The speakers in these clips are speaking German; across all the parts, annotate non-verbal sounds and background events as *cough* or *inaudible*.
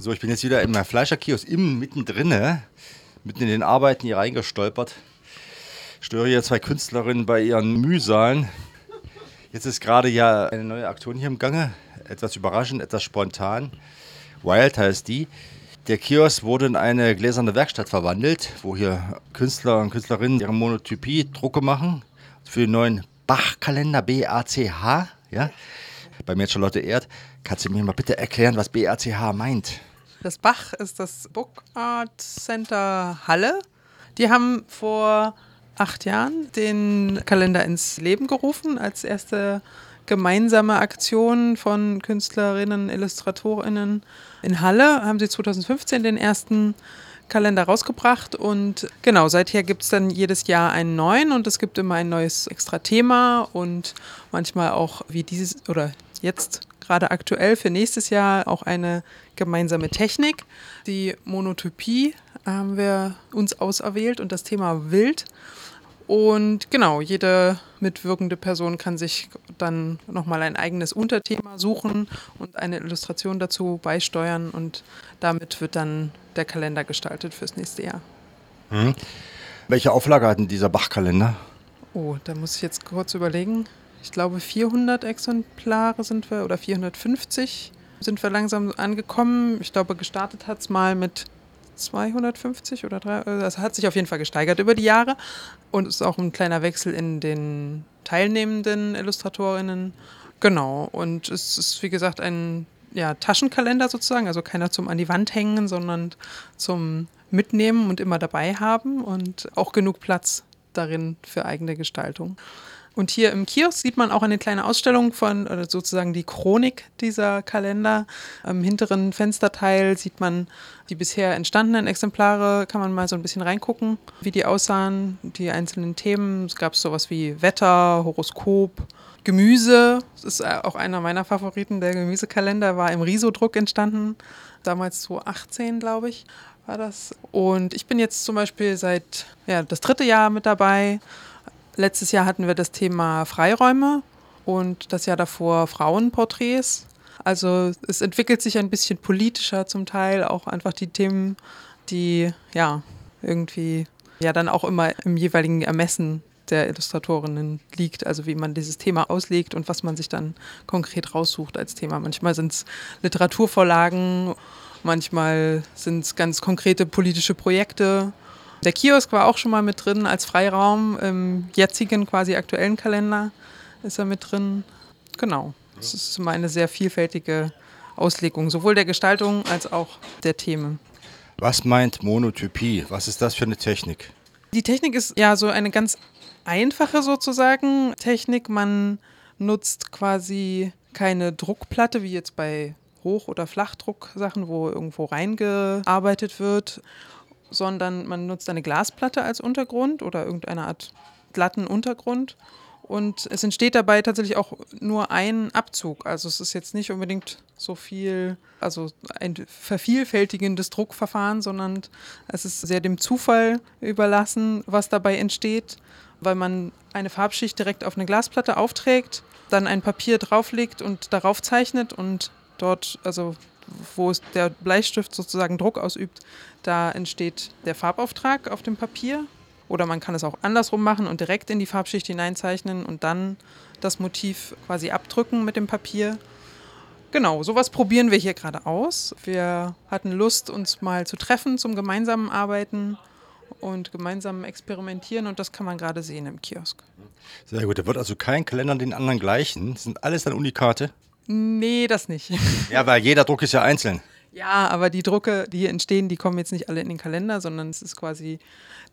So, ich bin jetzt wieder in meinem Fleischerkiosk im mittendrin, mitten in den Arbeiten hier reingestolpert. Störe hier zwei Künstlerinnen bei ihren Mühsalen. Jetzt ist gerade ja eine neue Aktion hier im Gange. Etwas überraschend, etwas spontan. Wild heißt die. Der Kiosk wurde in eine gläserne Werkstatt verwandelt, wo hier Künstler und Künstlerinnen ihre Monotypie Drucke machen für den neuen Bach-Kalender BACH. Ja? Bei mir Charlotte Erd. Kannst du mir mal bitte erklären, was BACH meint? Das Bach ist das Book Art Center Halle. Die haben vor acht Jahren den Kalender ins Leben gerufen als erste gemeinsame Aktion von Künstlerinnen, Illustratorinnen in Halle. Haben sie 2015 den ersten Kalender rausgebracht und genau, seither gibt es dann jedes Jahr einen neuen und es gibt immer ein neues extra Thema und manchmal auch wie dieses oder jetzt gerade aktuell für nächstes Jahr auch eine gemeinsame Technik. Die Monotypie haben wir uns auserwählt und das Thema Wild. Und genau, jede mitwirkende Person kann sich dann nochmal ein eigenes Unterthema suchen und eine Illustration dazu beisteuern und damit wird dann der Kalender gestaltet fürs nächste Jahr. Hm. Welche Auflage hat denn dieser Bachkalender? Oh, da muss ich jetzt kurz überlegen. Ich glaube 400 Exemplare sind wir oder 450 sind wir langsam angekommen. Ich glaube, gestartet hat es mal mit 250 oder 3. Das also hat sich auf jeden Fall gesteigert über die Jahre und ist auch ein kleiner Wechsel in den teilnehmenden Illustratorinnen. Genau. Und es ist, wie gesagt, ein ja, Taschenkalender sozusagen, also keiner zum an die Wand hängen, sondern zum Mitnehmen und immer dabei haben und auch genug Platz darin für eigene Gestaltung. Und hier im Kiosk sieht man auch eine kleine Ausstellung von, oder sozusagen die Chronik dieser Kalender. Am hinteren Fensterteil sieht man die bisher entstandenen Exemplare, kann man mal so ein bisschen reingucken, wie die aussahen, die einzelnen Themen. Es gab sowas wie Wetter, Horoskop, Gemüse. Das ist auch einer meiner Favoriten. Der Gemüsekalender war im Riso-Druck entstanden, damals 2018, glaube ich, war das. Und ich bin jetzt zum Beispiel seit ja, das dritte Jahr mit dabei Letztes Jahr hatten wir das Thema Freiräume und das Jahr davor Frauenporträts. Also es entwickelt sich ein bisschen politischer zum Teil, auch einfach die Themen, die ja irgendwie ja dann auch immer im jeweiligen Ermessen der Illustratorinnen liegt, also wie man dieses Thema auslegt und was man sich dann konkret raussucht als Thema. Manchmal sind es Literaturvorlagen, manchmal sind es ganz konkrete politische Projekte der Kiosk war auch schon mal mit drin als Freiraum. Im jetzigen, quasi aktuellen Kalender ist er mit drin. Genau. Es ist immer eine sehr vielfältige Auslegung, sowohl der Gestaltung als auch der Themen. Was meint Monotypie? Was ist das für eine Technik? Die Technik ist ja so eine ganz einfache sozusagen Technik. Man nutzt quasi keine Druckplatte wie jetzt bei Hoch- oder Flachdrucksachen, wo irgendwo reingearbeitet wird, sondern man nutzt eine Glasplatte als Untergrund oder irgendeine Art glatten Untergrund. Und es entsteht dabei tatsächlich auch nur ein Abzug. Also es ist jetzt nicht unbedingt so viel, also ein vervielfältigendes Druckverfahren, sondern es ist sehr dem Zufall überlassen, was dabei entsteht, weil man eine Farbschicht direkt auf eine Glasplatte aufträgt, dann ein Papier drauflegt und darauf zeichnet und dort, also wo der Bleistift sozusagen Druck ausübt, da entsteht der Farbauftrag auf dem Papier. Oder man kann es auch andersrum machen und direkt in die Farbschicht hineinzeichnen und dann das Motiv quasi abdrücken mit dem Papier. Genau, sowas probieren wir hier gerade aus. Wir hatten Lust, uns mal zu treffen zum gemeinsamen Arbeiten und gemeinsamen Experimentieren und das kann man gerade sehen im Kiosk. Sehr gut, da wird also kein Kalender den anderen gleichen. Das sind alles dann Unikate? Nee, das nicht. *laughs* Ja, weil jeder Druck ist ja einzeln. Ja, aber die Drucke, die hier entstehen, die kommen jetzt nicht alle in den Kalender, sondern es ist quasi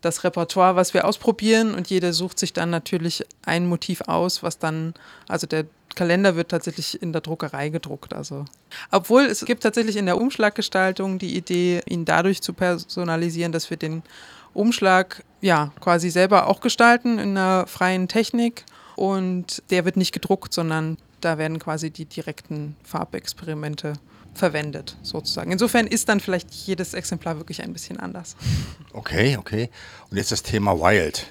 das Repertoire, was wir ausprobieren und jeder sucht sich dann natürlich ein Motiv aus, was dann, also der Kalender wird tatsächlich in der Druckerei gedruckt. Also, obwohl es gibt tatsächlich in der Umschlaggestaltung die Idee, ihn dadurch zu personalisieren, dass wir den Umschlag ja quasi selber auch gestalten in einer freien Technik und der wird nicht gedruckt, sondern da werden quasi die direkten Farbexperimente verwendet, sozusagen. Insofern ist dann vielleicht jedes Exemplar wirklich ein bisschen anders. Okay, okay. Und jetzt das Thema Wild.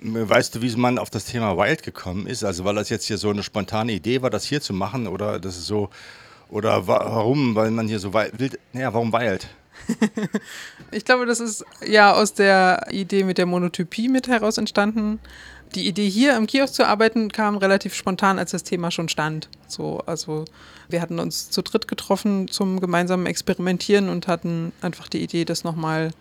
Weißt du, wie man auf das Thema Wild gekommen ist? Also, weil das jetzt hier so eine spontane Idee war, das hier zu machen, oder das ist so Oder wa warum? Weil man hier so wild. Naja, warum weilt? *laughs* ich glaube, das ist ja aus der Idee mit der Monotypie mit heraus entstanden. Die Idee hier im Kiosk zu arbeiten kam relativ spontan, als das Thema schon stand. So, also wir hatten uns zu dritt getroffen zum gemeinsamen Experimentieren und hatten einfach die Idee, das nochmal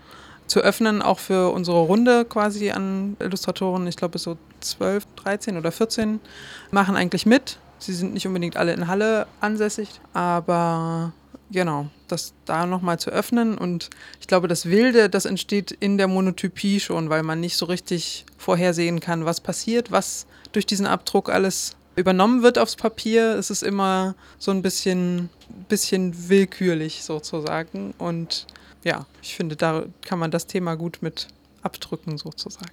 zu öffnen, auch für unsere Runde quasi an Illustratoren. Ich glaube, so 12, 13 oder 14 machen eigentlich mit. Sie sind nicht unbedingt alle in Halle ansässig, aber genau, das da nochmal zu öffnen. Und ich glaube, das Wilde, das entsteht in der Monotypie schon, weil man nicht so richtig vorhersehen kann, was passiert, was durch diesen Abdruck alles übernommen wird aufs Papier. Es ist immer so ein bisschen, bisschen willkürlich sozusagen. Und ja, ich finde, da kann man das Thema gut mit abdrücken sozusagen.